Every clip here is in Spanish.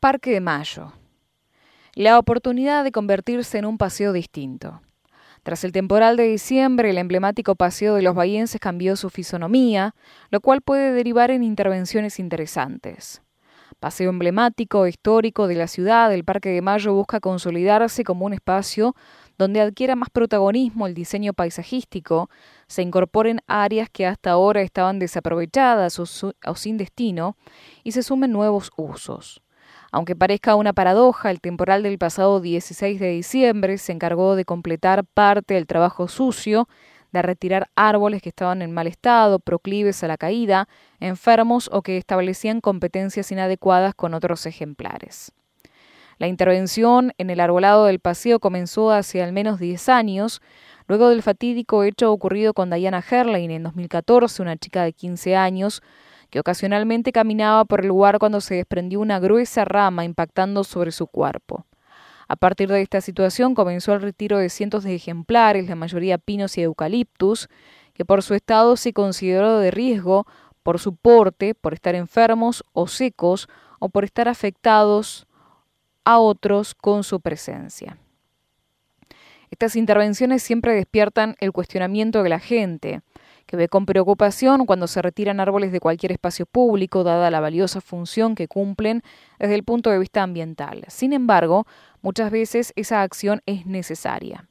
Parque de Mayo. La oportunidad de convertirse en un paseo distinto. Tras el temporal de diciembre, el emblemático paseo de los bahienses cambió su fisonomía, lo cual puede derivar en intervenciones interesantes. Paseo emblemático, histórico de la ciudad, el Parque de Mayo busca consolidarse como un espacio donde adquiera más protagonismo el diseño paisajístico, se incorporen áreas que hasta ahora estaban desaprovechadas o, sin destino y se sumen nuevos usos. Aunque parezca una paradoja, el temporal del pasado 16 de diciembre se encargó de completar parte del trabajo sucio de retirar árboles que estaban en mal estado, proclives a la caída, enfermos o que establecían competencias inadecuadas con otros ejemplares. La intervención en el arbolado del paseo comenzó hace al menos 10 años, luego del fatídico hecho ocurrido con Diana Herlein en 2014, una chica de 15 años, que ocasionalmente caminaba por el lugar cuando se desprendió una gruesa rama impactando sobre su cuerpo. A partir de esta situación comenzó el retiro de cientos de ejemplares, la mayoría pinos y eucaliptus, que por su estado se consideró de riesgo, por su porte, por estar enfermos o secos, o por estar afectados a otros con su presencia. Estas intervenciones siempre despiertan el cuestionamiento de la gente, que ve con preocupación cuando se retiran árboles de cualquier espacio público, dada la valiosa función que cumplen desde el punto de vista ambiental. Sin embargo, muchas veces esa acción es necesaria.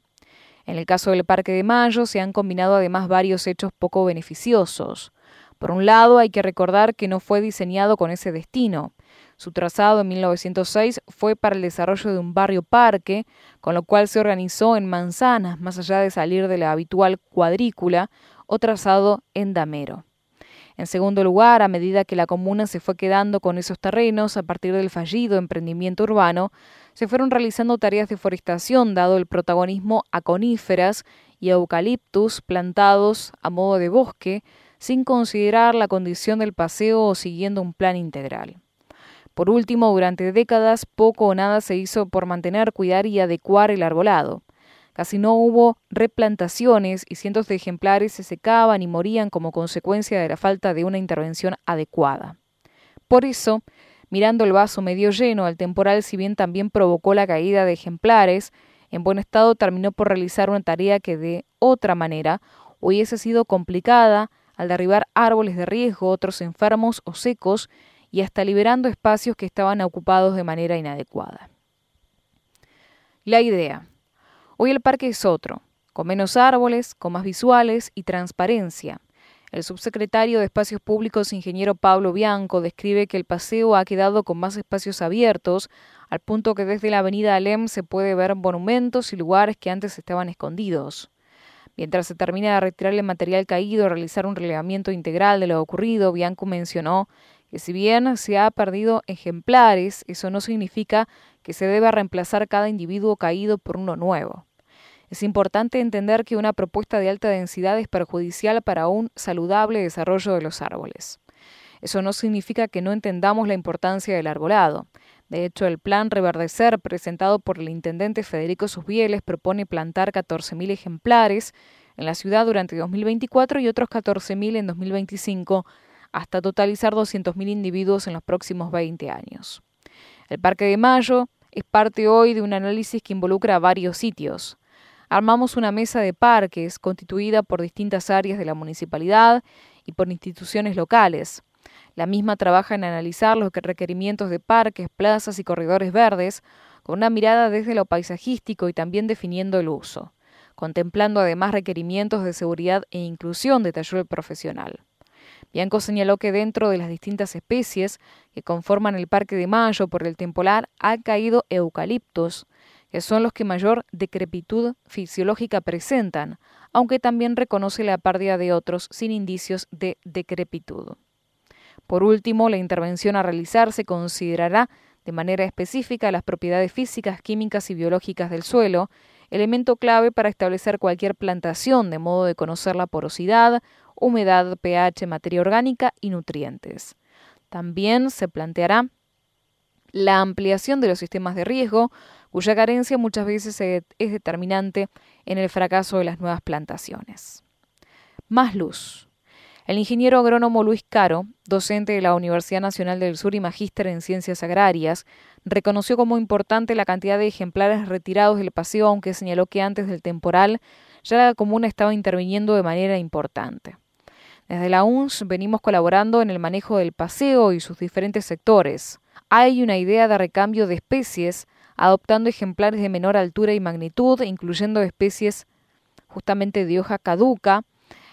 En el caso del Parque de Mayo se han combinado además varios hechos poco beneficiosos. Por un lado, hay que recordar que no fue diseñado con ese destino. Su trazado en 1906 fue para el desarrollo de un barrio parque, con lo cual se organizó en manzanas, más allá de salir de la habitual cuadrícula, o trazado en damero. En segundo lugar, a medida que la comuna se fue quedando con esos terrenos a partir del fallido emprendimiento urbano, se fueron realizando tareas de forestación dado el protagonismo a coníferas y eucaliptus plantados a modo de bosque, sin considerar la condición del paseo o siguiendo un plan integral. Por último, durante décadas poco o nada se hizo por mantener, cuidar y adecuar el arbolado. Casi no hubo replantaciones y cientos de ejemplares se secaban y morían como consecuencia de la falta de una intervención adecuada. Por eso, mirando el vaso medio lleno, el temporal, si bien también provocó la caída de ejemplares, en buen estado terminó por realizar una tarea que de otra manera hubiese sido complicada al derribar árboles de riesgo, otros enfermos o secos, y hasta liberando espacios que estaban ocupados de manera inadecuada. La idea. Hoy el parque es otro, con menos árboles, con más visuales y transparencia. El subsecretario de Espacios Públicos, ingeniero Pablo Bianco, describe que el paseo ha quedado con más espacios abiertos, al punto que desde la avenida Alem se puede ver monumentos y lugares que antes estaban escondidos. Mientras se termina de retirar el material caído, realizar un relevamiento integral de lo ocurrido, Bianco mencionó que si bien se ha perdido ejemplares, eso no significa que se deba reemplazar cada individuo caído por uno nuevo. Es importante entender que una propuesta de alta densidad es perjudicial para un saludable desarrollo de los árboles. Eso no significa que no entendamos la importancia del arbolado. De hecho, el plan Reverdecer, presentado por el intendente Federico Susbieles, propone plantar 14.000 ejemplares en la ciudad durante 2024 y otros 14.000 en 2025, hasta totalizar 200.000 individuos en los próximos 20 años. El Parque de Mayo es parte hoy de un análisis que involucra varios sitios armamos una mesa de parques constituida por distintas áreas de la municipalidad y por instituciones locales. La misma trabaja en analizar los requerimientos de parques, plazas y corredores verdes con una mirada desde lo paisajístico y también definiendo el uso, contemplando además requerimientos de seguridad e inclusión, detalló el profesional. Bianco señaló que dentro de las distintas especies que conforman el Parque de Mayo por el temporal ha caído eucaliptos, que son los que mayor decrepitud fisiológica presentan, aunque también reconoce la pérdida de otros sin indicios de decrepitud. Por último, la intervención a realizar se considerará de manera específica las propiedades físicas, químicas y biológicas del suelo, elemento clave para establecer cualquier plantación, de modo de conocer la porosidad, humedad, pH, materia orgánica y nutrientes. También se planteará la ampliación de los sistemas de riesgo, cuya carencia muchas veces es determinante en el fracaso de las nuevas plantaciones. Más luz. El ingeniero agrónomo Luis Caro, docente de la Universidad Nacional del Sur y magíster en Ciencias Agrarias, reconoció como importante la cantidad de ejemplares retirados del paseo, aunque señaló que antes del temporal ya la comuna estaba interviniendo de manera importante. Desde la UNS venimos colaborando en el manejo del paseo y sus diferentes sectores. Hay una idea de recambio de especies, adoptando ejemplares de menor altura y magnitud, incluyendo especies justamente de hoja caduca,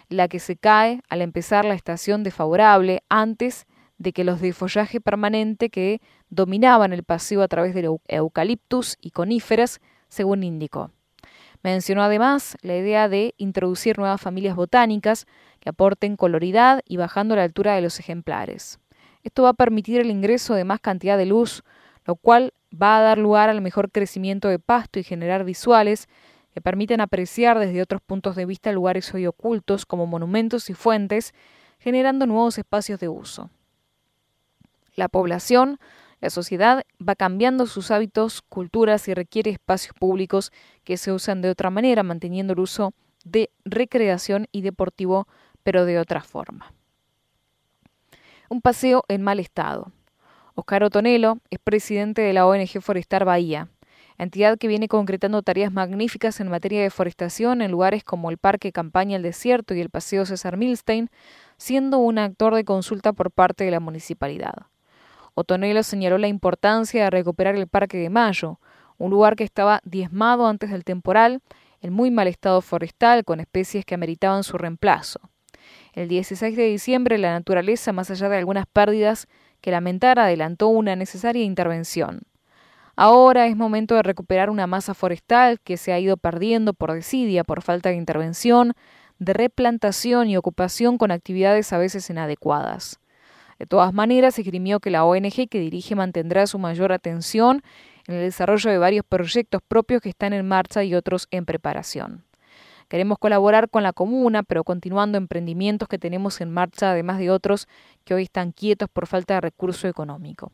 la que se cae al empezar la estación desfavorable antes de que los de follaje permanente que dominaban el paseo a través del eucaliptus y coníferas, según indicó. Mencionó además la idea de introducir nuevas familias botánicas que aporten coloridad y bajando la altura de los ejemplares. Esto va a permitir el ingreso de más cantidad de luz, lo cual va a dar lugar al mejor crecimiento de pasto y generar visuales que permiten apreciar desde otros puntos de vista lugares hoy ocultos como monumentos y fuentes, generando nuevos espacios de uso. La población la sociedad va cambiando sus hábitos, culturas y requiere espacios públicos que se usan de otra manera, manteniendo el uso de recreación y deportivo, pero de otra forma. Un paseo en mal estado. Oscar Otonelo es presidente de la ONG Forestar Bahía, entidad que viene concretando tareas magníficas en materia de forestación en lugares como el Parque Campaña El Desierto y el Paseo César Milstein, siendo un actor de consulta por parte de la municipalidad. Otonelo señaló la importancia de recuperar el Parque de Mayo, un lugar que estaba diezmado antes del temporal, en muy mal estado forestal, con especies que ameritaban su reemplazo. El 16 de diciembre, la naturaleza, más allá de algunas pérdidas que lamentar, adelantó una necesaria intervención. Ahora es momento de recuperar una masa forestal que se ha ido perdiendo por desidia, por falta de intervención, de replantación y ocupación con actividades a veces inadecuadas. De todas maneras, esgrimió que la ONG que dirige mantendrá su mayor atención en el desarrollo de varios proyectos propios que están en marcha y otros en preparación. Queremos colaborar con la comuna, pero continuando emprendimientos que tenemos en marcha, además de otros que hoy están quietos por falta de recurso económico.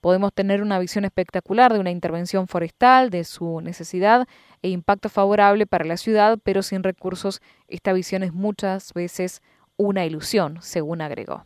Podemos tener una visión espectacular de una intervención forestal, de su necesidad e impacto favorable para la ciudad, pero sin recursos esta visión es muchas veces una ilusión, según agregó.